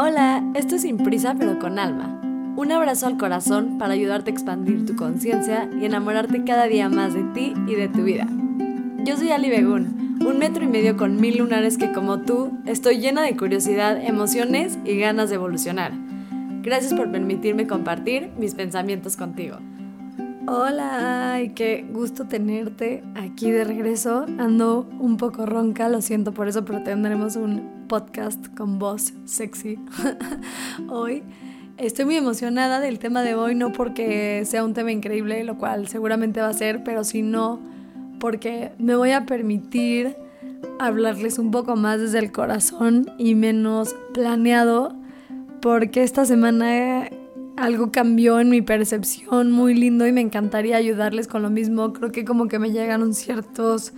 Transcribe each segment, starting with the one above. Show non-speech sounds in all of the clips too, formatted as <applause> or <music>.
Hola, esto es Sin Prisa pero con Alma. Un abrazo al corazón para ayudarte a expandir tu conciencia y enamorarte cada día más de ti y de tu vida. Yo soy Ali Begun, un metro y medio con mil lunares que como tú estoy llena de curiosidad, emociones y ganas de evolucionar. Gracias por permitirme compartir mis pensamientos contigo. Hola, ay, qué gusto tenerte aquí de regreso. Ando un poco ronca, lo siento por eso, pero tendremos un podcast con voz sexy <laughs> hoy. Estoy muy emocionada del tema de hoy, no porque sea un tema increíble, lo cual seguramente va a ser, pero sino porque me voy a permitir hablarles un poco más desde el corazón y menos planeado, porque esta semana algo cambió en mi percepción muy lindo y me encantaría ayudarles con lo mismo. Creo que como que me llegaron ciertos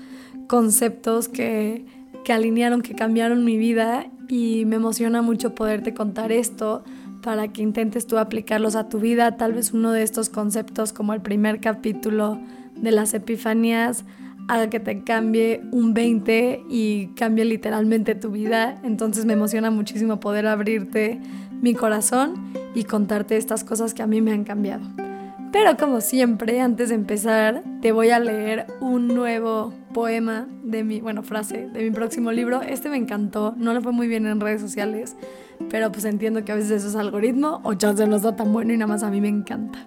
conceptos que, que alinearon, que cambiaron mi vida y me emociona mucho poderte contar esto para que intentes tú aplicarlos a tu vida. Tal vez uno de estos conceptos como el primer capítulo de las epifanías haga que te cambie un 20 y cambie literalmente tu vida. Entonces me emociona muchísimo poder abrirte mi corazón y contarte estas cosas que a mí me han cambiado. Pero como siempre, antes de empezar, te voy a leer un nuevo poema de mi, bueno, frase de mi próximo libro. Este me encantó, no le fue muy bien en redes sociales, pero pues entiendo que a veces eso es algoritmo o chance no está tan bueno y nada más a mí me encanta.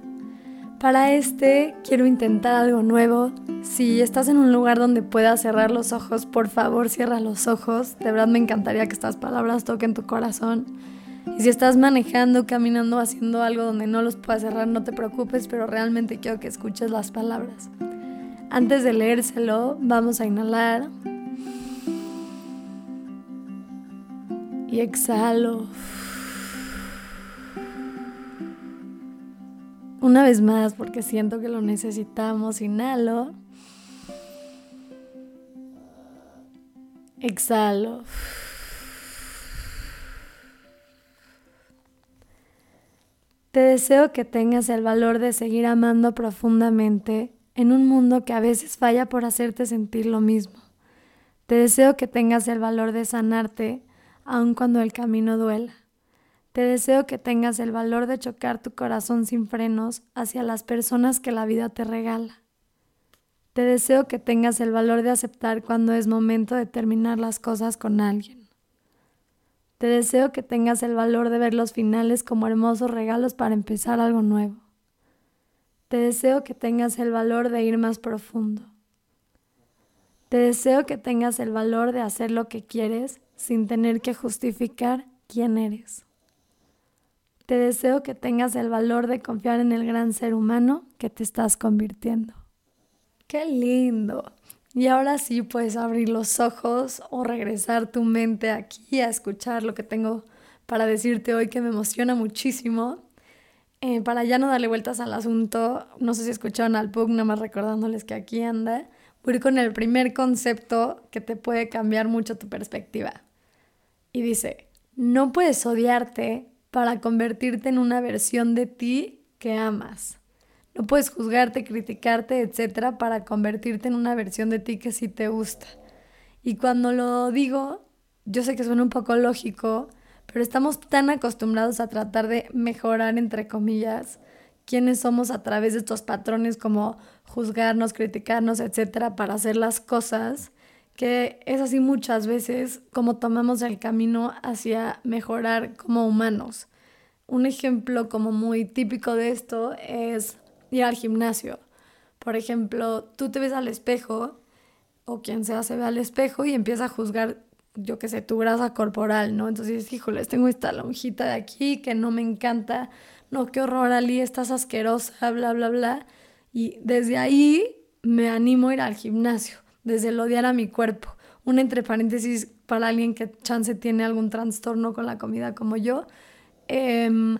Para este quiero intentar algo nuevo. Si estás en un lugar donde puedas cerrar los ojos, por favor cierra los ojos. De verdad me encantaría que estas palabras toquen tu corazón. Y si estás manejando, caminando, haciendo algo donde no los puedas cerrar, no te preocupes, pero realmente quiero que escuches las palabras. Antes de leérselo, vamos a inhalar. Y exhalo. Una vez más, porque siento que lo necesitamos, inhalo. Exhalo. Te deseo que tengas el valor de seguir amando profundamente en un mundo que a veces falla por hacerte sentir lo mismo. Te deseo que tengas el valor de sanarte aun cuando el camino duela. Te deseo que tengas el valor de chocar tu corazón sin frenos hacia las personas que la vida te regala. Te deseo que tengas el valor de aceptar cuando es momento de terminar las cosas con alguien. Te deseo que tengas el valor de ver los finales como hermosos regalos para empezar algo nuevo. Te deseo que tengas el valor de ir más profundo. Te deseo que tengas el valor de hacer lo que quieres sin tener que justificar quién eres. Te deseo que tengas el valor de confiar en el gran ser humano que te estás convirtiendo. ¡Qué lindo! Y ahora sí puedes abrir los ojos o regresar tu mente aquí a escuchar lo que tengo para decirte hoy que me emociona muchísimo. Eh, para ya no darle vueltas al asunto, no sé si escucharon al Pug, nada más recordándoles que aquí anda, voy con el primer concepto que te puede cambiar mucho tu perspectiva. Y dice, no puedes odiarte para convertirte en una versión de ti que amas. No puedes juzgarte, criticarte, etcétera, para convertirte en una versión de ti que sí te gusta. Y cuando lo digo, yo sé que suena un poco lógico, pero estamos tan acostumbrados a tratar de mejorar, entre comillas, quiénes somos a través de estos patrones como juzgarnos, criticarnos, etcétera, para hacer las cosas, que es así muchas veces como tomamos el camino hacia mejorar como humanos. Un ejemplo como muy típico de esto es ir al gimnasio. Por ejemplo, tú te ves al espejo o quien sea se ve al espejo y empieza a juzgar, yo qué sé, tu grasa corporal, ¿no? Entonces dices, híjoles, tengo esta lonjita de aquí que no me encanta, no, qué horror, Ali, estás asquerosa, bla, bla, bla. Y desde ahí me animo a ir al gimnasio, desde el odiar a mi cuerpo. Un entre paréntesis para alguien que chance tiene algún trastorno con la comida como yo. Eh,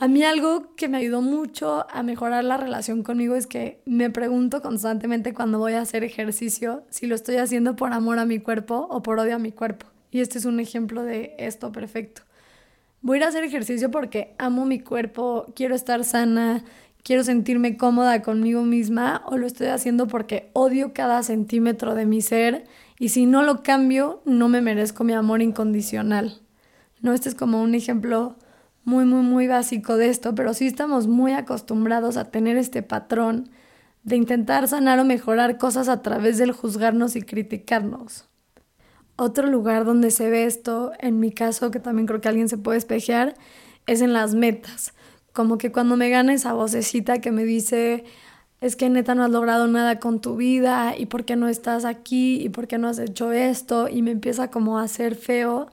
a mí algo que me ayudó mucho a mejorar la relación conmigo es que me pregunto constantemente cuando voy a hacer ejercicio si lo estoy haciendo por amor a mi cuerpo o por odio a mi cuerpo. Y este es un ejemplo de esto perfecto. Voy a ir a hacer ejercicio porque amo mi cuerpo, quiero estar sana, quiero sentirme cómoda conmigo misma o lo estoy haciendo porque odio cada centímetro de mi ser y si no lo cambio no me merezco mi amor incondicional. No, este es como un ejemplo muy, muy, muy básico de esto, pero sí estamos muy acostumbrados a tener este patrón de intentar sanar o mejorar cosas a través del juzgarnos y criticarnos. Otro lugar donde se ve esto, en mi caso, que también creo que alguien se puede espejear, es en las metas. Como que cuando me gana esa vocecita que me dice, es que neta no has logrado nada con tu vida y por qué no estás aquí y por qué no has hecho esto y me empieza como a hacer feo,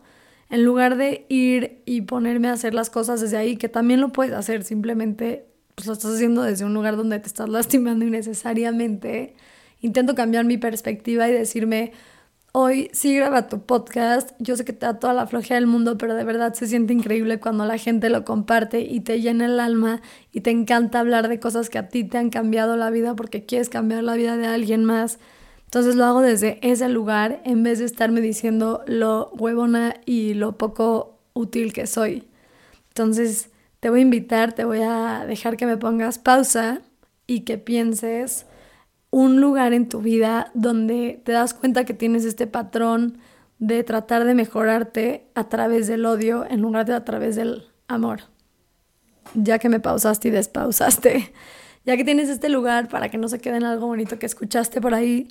en lugar de ir y ponerme a hacer las cosas desde ahí, que también lo puedes hacer, simplemente pues lo estás haciendo desde un lugar donde te estás <laughs> lastimando innecesariamente, intento cambiar mi perspectiva y decirme, Hoy sí graba tu podcast. Yo sé que te da toda la flojera del mundo, pero de verdad se siente increíble cuando la gente lo comparte y te llena el alma y te encanta hablar de cosas que a ti te han cambiado la vida porque quieres cambiar la vida de alguien más. Entonces lo hago desde ese lugar en vez de estarme diciendo lo huevona y lo poco útil que soy. Entonces te voy a invitar, te voy a dejar que me pongas pausa y que pienses un lugar en tu vida donde te das cuenta que tienes este patrón de tratar de mejorarte a través del odio en lugar de a través del amor. Ya que me pausaste y despausaste, ya que tienes este lugar para que no se quede en algo bonito que escuchaste por ahí,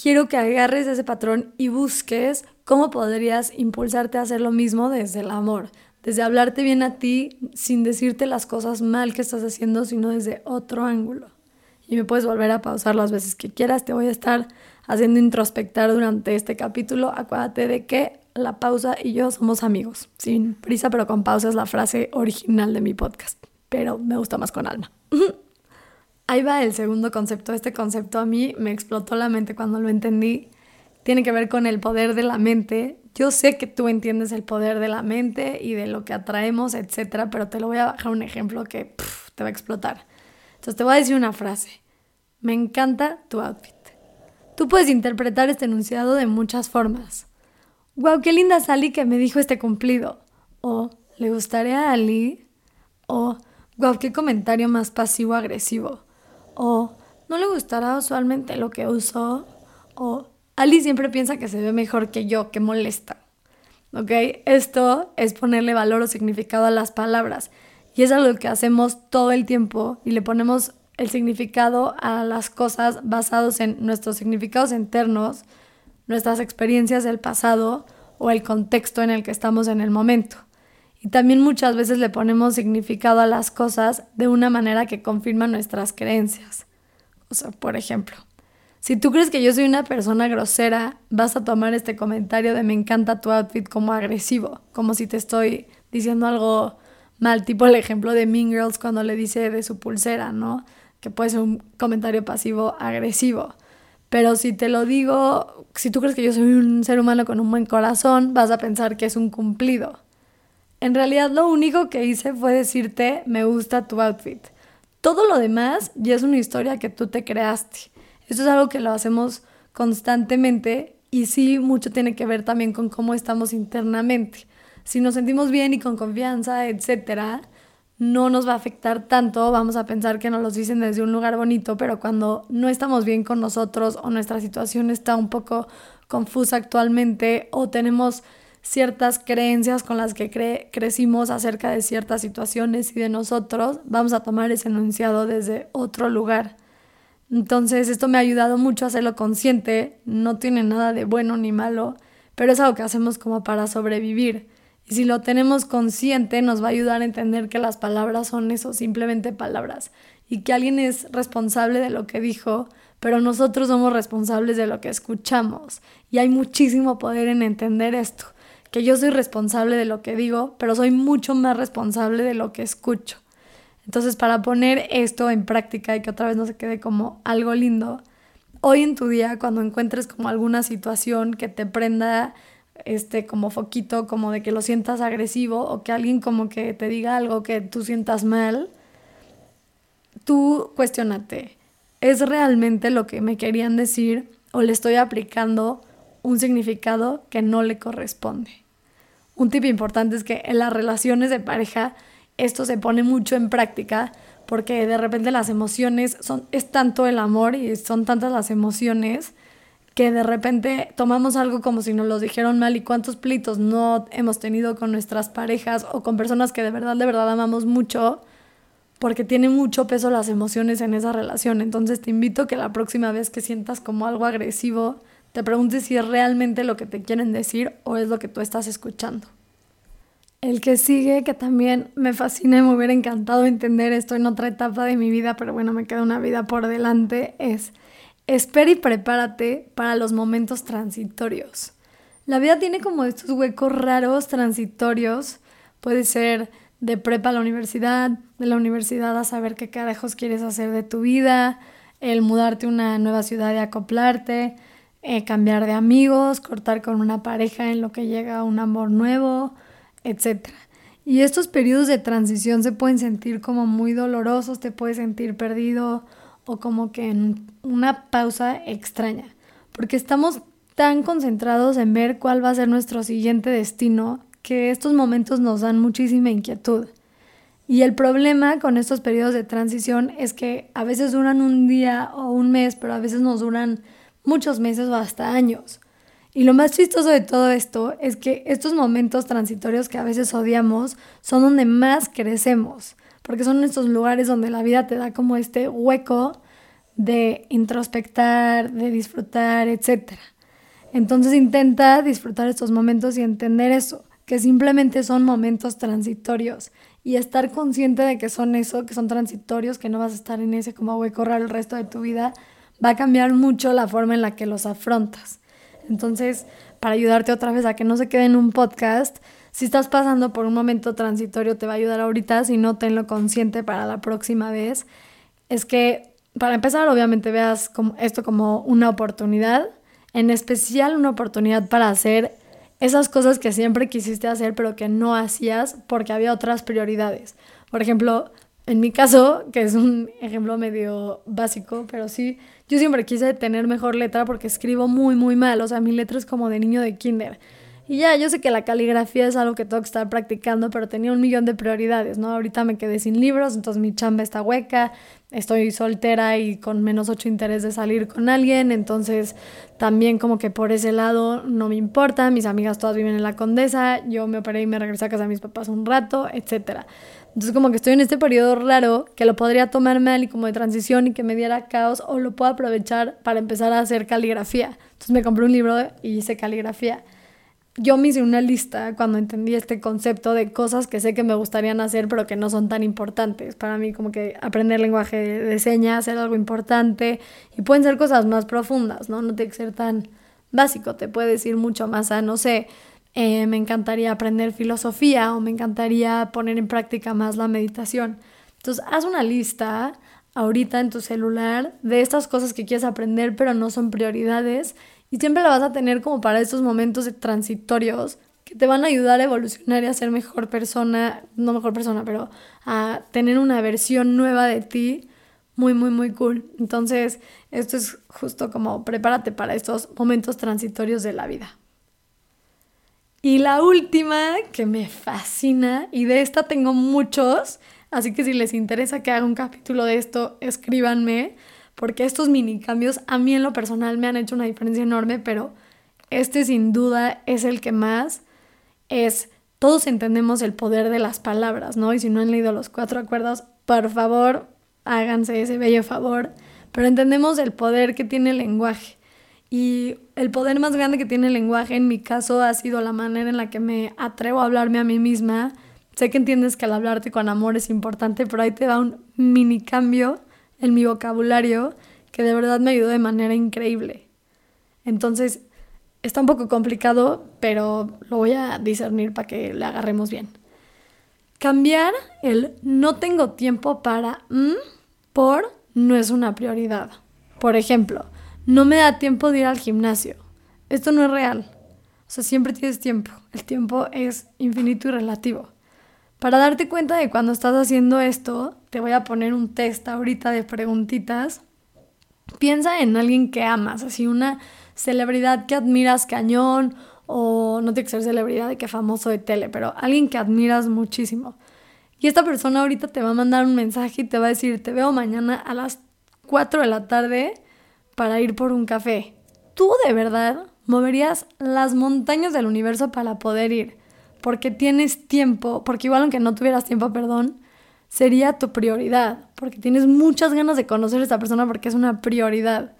quiero que agarres ese patrón y busques cómo podrías impulsarte a hacer lo mismo desde el amor, desde hablarte bien a ti sin decirte las cosas mal que estás haciendo, sino desde otro ángulo y me puedes volver a pausar las veces que quieras. Te voy a estar haciendo introspectar durante este capítulo. Acuérdate de que la pausa y yo somos amigos. Sin prisa, pero con pausa es la frase original de mi podcast. Pero me gusta más con alma. <laughs> Ahí va el segundo concepto. Este concepto a mí me explotó la mente cuando lo entendí. Tiene que ver con el poder de la mente. Yo sé que tú entiendes el poder de la mente y de lo que atraemos, etcétera, pero te lo voy a bajar un ejemplo que te va a explotar. Entonces te voy a decir una frase. Me encanta tu outfit. Tú puedes interpretar este enunciado de muchas formas. Wow, qué linda Sally que me dijo este cumplido. O le gustaría a Ali. O wow, qué comentario más pasivo-agresivo. O no le gustará usualmente lo que usó. O Ali siempre piensa que se ve mejor que yo, que molesta. ¿Ok? Esto es ponerle valor o significado a las palabras. Y es algo que hacemos todo el tiempo y le ponemos el significado a las cosas basados en nuestros significados internos, nuestras experiencias del pasado o el contexto en el que estamos en el momento. Y también muchas veces le ponemos significado a las cosas de una manera que confirma nuestras creencias. O sea, por ejemplo, si tú crees que yo soy una persona grosera, vas a tomar este comentario de me encanta tu outfit como agresivo, como si te estoy diciendo algo mal, tipo el ejemplo de Mean Girls cuando le dice de su pulsera, ¿no? que puede ser un comentario pasivo agresivo. Pero si te lo digo, si tú crees que yo soy un ser humano con un buen corazón, vas a pensar que es un cumplido. En realidad lo único que hice fue decirte, me gusta tu outfit. Todo lo demás ya es una historia que tú te creaste. Esto es algo que lo hacemos constantemente y sí mucho tiene que ver también con cómo estamos internamente. Si nos sentimos bien y con confianza, etcétera, no nos va a afectar tanto, vamos a pensar que nos los dicen desde un lugar bonito, pero cuando no estamos bien con nosotros o nuestra situación está un poco confusa actualmente o tenemos ciertas creencias con las que crecimos acerca de ciertas situaciones y de nosotros, vamos a tomar ese enunciado desde otro lugar. Entonces, esto me ha ayudado mucho a hacerlo consciente, no tiene nada de bueno ni malo, pero es algo que hacemos como para sobrevivir. Y si lo tenemos consciente, nos va a ayudar a entender que las palabras son eso, simplemente palabras. Y que alguien es responsable de lo que dijo, pero nosotros somos responsables de lo que escuchamos. Y hay muchísimo poder en entender esto. Que yo soy responsable de lo que digo, pero soy mucho más responsable de lo que escucho. Entonces, para poner esto en práctica y que otra vez no se quede como algo lindo, hoy en tu día, cuando encuentres como alguna situación que te prenda este como foquito como de que lo sientas agresivo o que alguien como que te diga algo que tú sientas mal, tú cuestionate, ¿es realmente lo que me querían decir o le estoy aplicando un significado que no le corresponde? Un tip importante es que en las relaciones de pareja esto se pone mucho en práctica porque de repente las emociones son es tanto el amor y son tantas las emociones que de repente tomamos algo como si nos lo dijeron mal y cuántos plitos no hemos tenido con nuestras parejas o con personas que de verdad, de verdad amamos mucho, porque tiene mucho peso las emociones en esa relación. Entonces te invito que la próxima vez que sientas como algo agresivo, te preguntes si es realmente lo que te quieren decir o es lo que tú estás escuchando. El que sigue, que también me fascina y me hubiera encantado entender esto en otra etapa de mi vida, pero bueno, me queda una vida por delante, es espera y prepárate para los momentos transitorios. La vida tiene como estos huecos raros transitorios, puede ser de prepa a la universidad, de la universidad a saber qué carajos quieres hacer de tu vida, el mudarte a una nueva ciudad y acoplarte, eh, cambiar de amigos, cortar con una pareja en lo que llega un amor nuevo, etc. Y estos periodos de transición se pueden sentir como muy dolorosos, te puedes sentir perdido o como que en una pausa extraña, porque estamos tan concentrados en ver cuál va a ser nuestro siguiente destino que estos momentos nos dan muchísima inquietud. Y el problema con estos periodos de transición es que a veces duran un día o un mes, pero a veces nos duran muchos meses o hasta años. Y lo más chistoso de todo esto es que estos momentos transitorios que a veces odiamos son donde más crecemos, porque son estos lugares donde la vida te da como este hueco de introspectar, de disfrutar, etc. Entonces intenta disfrutar estos momentos y entender eso, que simplemente son momentos transitorios y estar consciente de que son eso, que son transitorios, que no vas a estar en ese como hueco raro el resto de tu vida, va a cambiar mucho la forma en la que los afrontas. Entonces, para ayudarte otra vez a que no se quede en un podcast, si estás pasando por un momento transitorio, te va a ayudar ahorita, si no, tenlo consciente para la próxima vez. Es que, para empezar, obviamente veas esto como una oportunidad, en especial una oportunidad para hacer esas cosas que siempre quisiste hacer pero que no hacías porque había otras prioridades. Por ejemplo, en mi caso, que es un ejemplo medio básico, pero sí, yo siempre quise tener mejor letra porque escribo muy, muy mal. O sea, mi letra es como de niño de kinder. Y ya, yo sé que la caligrafía es algo que tengo que estar practicando, pero tenía un millón de prioridades, ¿no? Ahorita me quedé sin libros, entonces mi chamba está hueca, estoy soltera y con menos ocho interés de salir con alguien, entonces también como que por ese lado no me importa, mis amigas todas viven en la Condesa, yo me operé y me regresé a casa de mis papás un rato, etc. Entonces como que estoy en este periodo raro que lo podría tomar mal y como de transición y que me diera caos o lo puedo aprovechar para empezar a hacer caligrafía. Entonces me compré un libro y hice caligrafía yo me hice una lista cuando entendí este concepto de cosas que sé que me gustarían hacer pero que no son tan importantes. Para mí como que aprender lenguaje de señas es algo importante y pueden ser cosas más profundas, ¿no? No tiene que ser tan básico, te puedes ir mucho más a, no sé, eh, me encantaría aprender filosofía o me encantaría poner en práctica más la meditación. Entonces, haz una lista ahorita en tu celular de estas cosas que quieres aprender pero no son prioridades y siempre la vas a tener como para estos momentos transitorios que te van a ayudar a evolucionar y a ser mejor persona, no mejor persona, pero a tener una versión nueva de ti muy, muy, muy cool. Entonces, esto es justo como prepárate para estos momentos transitorios de la vida. Y la última que me fascina, y de esta tengo muchos, así que si les interesa que haga un capítulo de esto, escríbanme porque estos mini cambios a mí en lo personal me han hecho una diferencia enorme, pero este sin duda es el que más es, todos entendemos el poder de las palabras, ¿no? Y si no han leído los cuatro acuerdos, por favor, háganse ese bello favor, pero entendemos el poder que tiene el lenguaje. Y el poder más grande que tiene el lenguaje en mi caso ha sido la manera en la que me atrevo a hablarme a mí misma. Sé que entiendes que al hablarte con amor es importante, pero ahí te da un mini cambio en mi vocabulario que de verdad me ayudó de manera increíble. Entonces, está un poco complicado, pero lo voy a discernir para que le agarremos bien. Cambiar el no tengo tiempo para mm, por no es una prioridad. Por ejemplo, no me da tiempo de ir al gimnasio. Esto no es real. O sea, siempre tienes tiempo. El tiempo es infinito y relativo. Para darte cuenta de cuando estás haciendo esto, te voy a poner un test ahorita de preguntitas. Piensa en alguien que amas, así una celebridad que admiras cañón o no tiene que ser celebridad de que famoso de tele, pero alguien que admiras muchísimo. Y esta persona ahorita te va a mandar un mensaje y te va a decir, te veo mañana a las 4 de la tarde para ir por un café. tú de verdad moverías las montañas del universo para poder ir, porque tienes tiempo, porque igual aunque no tuvieras tiempo, perdón, sería tu prioridad, porque tienes muchas ganas de conocer a esta persona porque es una prioridad.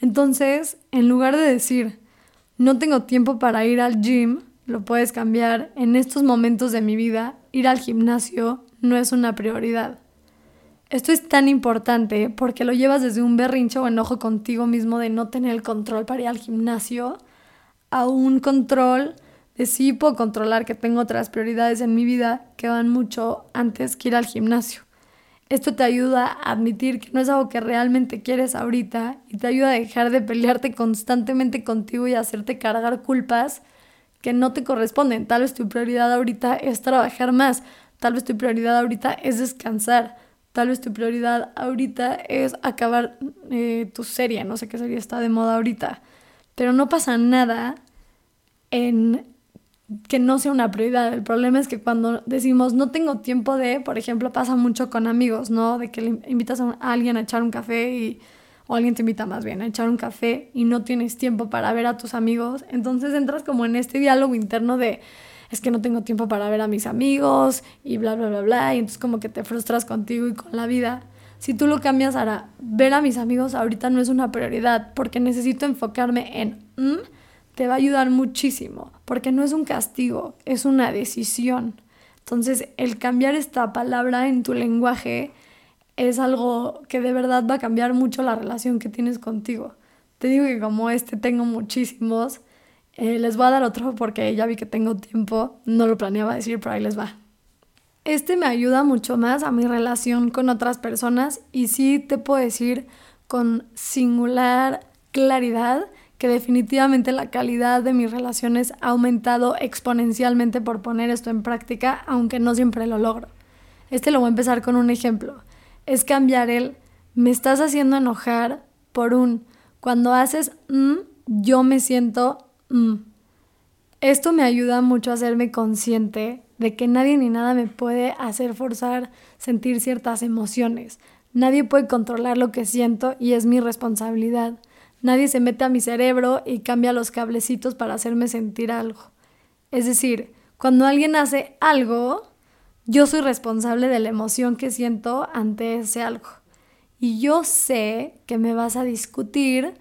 Entonces, en lugar de decir, no tengo tiempo para ir al gym, lo puedes cambiar. En estos momentos de mi vida, ir al gimnasio no es una prioridad. Esto es tan importante porque lo llevas desde un berrincho o enojo contigo mismo de no tener el control para ir al gimnasio a un control de sí puedo controlar que tengo otras prioridades en mi vida que van mucho antes que ir al gimnasio. Esto te ayuda a admitir que no es algo que realmente quieres ahorita y te ayuda a dejar de pelearte constantemente contigo y hacerte cargar culpas que no te corresponden. Tal vez tu prioridad ahorita es trabajar más, tal vez tu prioridad ahorita es descansar, tal vez tu prioridad ahorita es acabar eh, tu serie, no sé qué serie está de moda ahorita, pero no pasa nada en que no sea una prioridad. El problema es que cuando decimos no tengo tiempo de, por ejemplo, pasa mucho con amigos, ¿no? De que le invitas a, alguien a echar un café y, o alguien te invita más bien a echar un café y no tienes tiempo para ver a tus amigos. Entonces entras como en este diálogo interno de es que no tengo tiempo para ver a mis amigos y bla, bla, bla, bla. Y entonces como que te frustras contigo y con la vida. Si tú lo cambias ahora, ver a mis amigos ahorita no es una prioridad porque necesito enfocarme en... Mm, te va a ayudar muchísimo, porque no es un castigo, es una decisión. Entonces, el cambiar esta palabra en tu lenguaje es algo que de verdad va a cambiar mucho la relación que tienes contigo. Te digo que como este tengo muchísimos, eh, les voy a dar otro porque ya vi que tengo tiempo, no lo planeaba decir, pero ahí les va. Este me ayuda mucho más a mi relación con otras personas y sí te puedo decir con singular claridad que definitivamente la calidad de mis relaciones ha aumentado exponencialmente por poner esto en práctica, aunque no siempre lo logro. Este lo voy a empezar con un ejemplo. Es cambiar el me estás haciendo enojar por un cuando haces mm, yo me siento mm. Esto me ayuda mucho a hacerme consciente de que nadie ni nada me puede hacer forzar sentir ciertas emociones. Nadie puede controlar lo que siento y es mi responsabilidad. Nadie se mete a mi cerebro y cambia los cablecitos para hacerme sentir algo. Es decir, cuando alguien hace algo, yo soy responsable de la emoción que siento ante ese algo. Y yo sé que me vas a discutir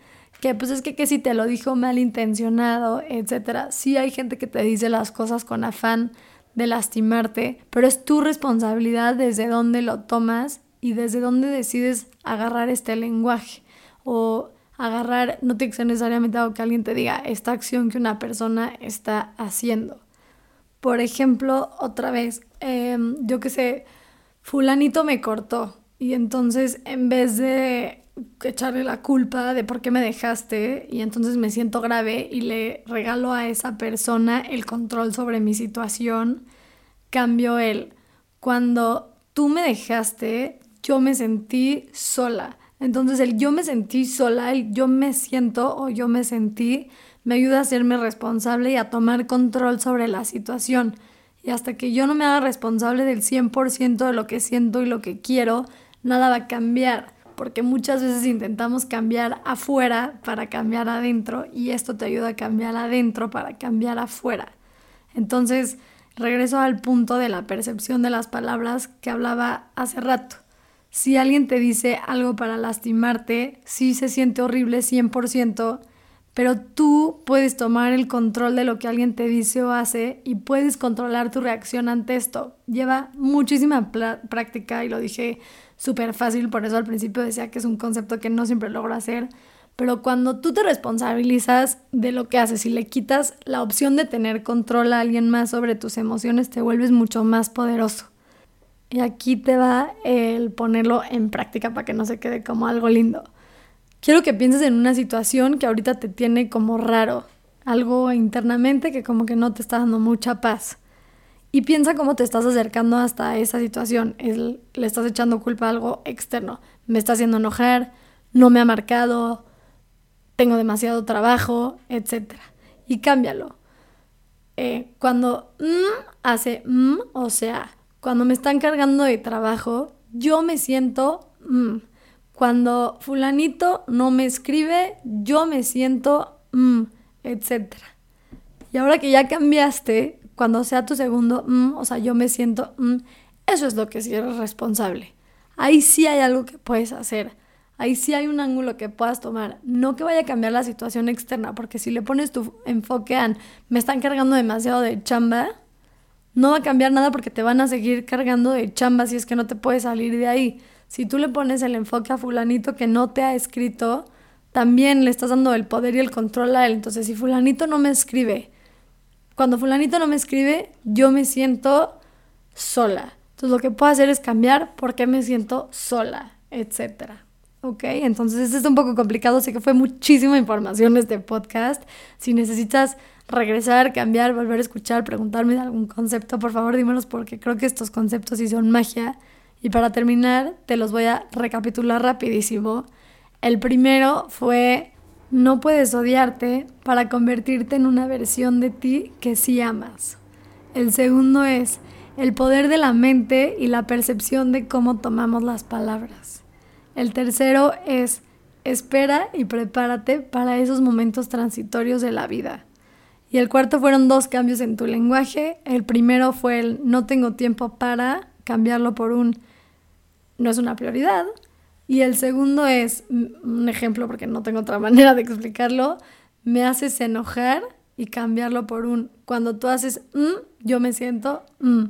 que pues es que, que si te lo dijo malintencionado, etc. Sí hay gente que te dice las cosas con afán de lastimarte, pero es tu responsabilidad desde dónde lo tomas y desde dónde decides agarrar este lenguaje. O agarrar, no tiene que ser necesariamente algo que alguien te diga, esta acción que una persona está haciendo. Por ejemplo, otra vez, em, yo que sé, fulanito me cortó y entonces en vez de echarle la culpa de por qué me dejaste y entonces me siento grave y le regalo a esa persona el control sobre mi situación, cambio el, cuando tú me dejaste, yo me sentí sola entonces el yo me sentí sola, el yo me siento o yo me sentí, me ayuda a hacerme responsable y a tomar control sobre la situación. Y hasta que yo no me haga responsable del 100% de lo que siento y lo que quiero, nada va a cambiar. Porque muchas veces intentamos cambiar afuera para cambiar adentro y esto te ayuda a cambiar adentro para cambiar afuera. Entonces, regreso al punto de la percepción de las palabras que hablaba hace rato. Si alguien te dice algo para lastimarte, sí se siente horrible 100%, pero tú puedes tomar el control de lo que alguien te dice o hace y puedes controlar tu reacción ante esto. Lleva muchísima práctica y lo dije súper fácil, por eso al principio decía que es un concepto que no siempre logro hacer, pero cuando tú te responsabilizas de lo que haces y le quitas la opción de tener control a alguien más sobre tus emociones, te vuelves mucho más poderoso. Y aquí te va el ponerlo en práctica para que no se quede como algo lindo. Quiero que pienses en una situación que ahorita te tiene como raro, algo internamente que como que no te está dando mucha paz. Y piensa cómo te estás acercando hasta esa situación. le estás echando culpa a algo externo. Me está haciendo enojar, no me ha marcado, tengo demasiado trabajo, etc. Y cámbialo. Eh, cuando mm, hace mm, o sea, cuando me están cargando de trabajo, yo me siento... Mm, cuando fulanito no me escribe, yo me siento... mm, etc. Y ahora que ya cambiaste, cuando sea tu segundo, mm, o sea, yo me siento, mm, eso es lo que sí eres responsable. Ahí sí hay algo que puedes hacer. Ahí sí hay un ángulo que puedas tomar. No que vaya a cambiar la situación externa, porque si le pones tu enfoque a me están cargando demasiado de chamba, no va a cambiar nada porque te van a seguir cargando de chamba si es que no te puedes salir de ahí. Si tú le pones el enfoque a fulanito que no te ha escrito, también le estás dando el poder y el control a él. Entonces, si fulanito no me escribe, cuando fulanito no me escribe, yo me siento sola. Entonces, lo que puedo hacer es cambiar por qué me siento sola, etcétera. ¿ok? Entonces, esto es un poco complicado, sé que fue muchísima información este podcast. Si necesitas regresar, cambiar, volver a escuchar, preguntarme de algún concepto, por favor dímelos porque creo que estos conceptos sí son magia. Y para terminar, te los voy a recapitular rapidísimo. El primero fue, no puedes odiarte para convertirte en una versión de ti que sí amas. El segundo es el poder de la mente y la percepción de cómo tomamos las palabras. El tercero es espera y prepárate para esos momentos transitorios de la vida. Y el cuarto fueron dos cambios en tu lenguaje. El primero fue el no tengo tiempo para cambiarlo por un no es una prioridad. Y el segundo es un ejemplo porque no tengo otra <laughs> manera de explicarlo. Me haces enojar y cambiarlo por un cuando tú haces mm, yo me siento mm.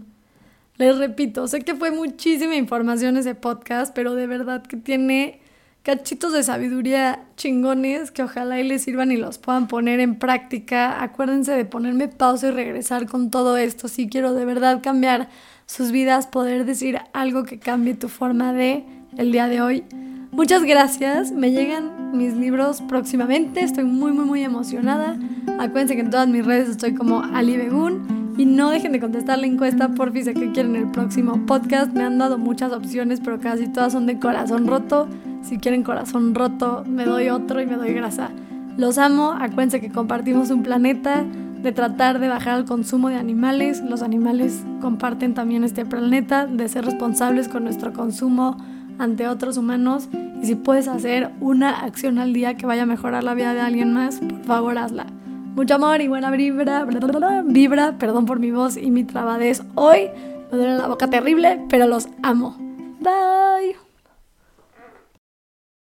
Les repito, sé que fue muchísima información ese podcast, pero de verdad que tiene cachitos de sabiduría chingones que ojalá y les sirvan y los puedan poner en práctica. Acuérdense de ponerme pausa y regresar con todo esto. Si quiero de verdad cambiar sus vidas, poder decir algo que cambie tu forma de el día de hoy. Muchas gracias, me llegan mis libros próximamente, estoy muy muy muy emocionada. Acuérdense que en todas mis redes estoy como Ali Begun y no dejen de contestar la encuesta por si que quieren el próximo podcast. Me han dado muchas opciones, pero casi todas son de corazón roto. Si quieren corazón roto, me doy otro y me doy grasa. Los amo, acuérdense que compartimos un planeta, de tratar de bajar el consumo de animales. Los animales comparten también este planeta, de ser responsables con nuestro consumo ante otros humanos. Y si puedes hacer una acción al día que vaya a mejorar la vida de alguien más, por favor hazla. Mucho amor y buena vibra, vibra, perdón por mi voz y mi trabadez hoy. Me duele la boca terrible, pero los amo. Bye.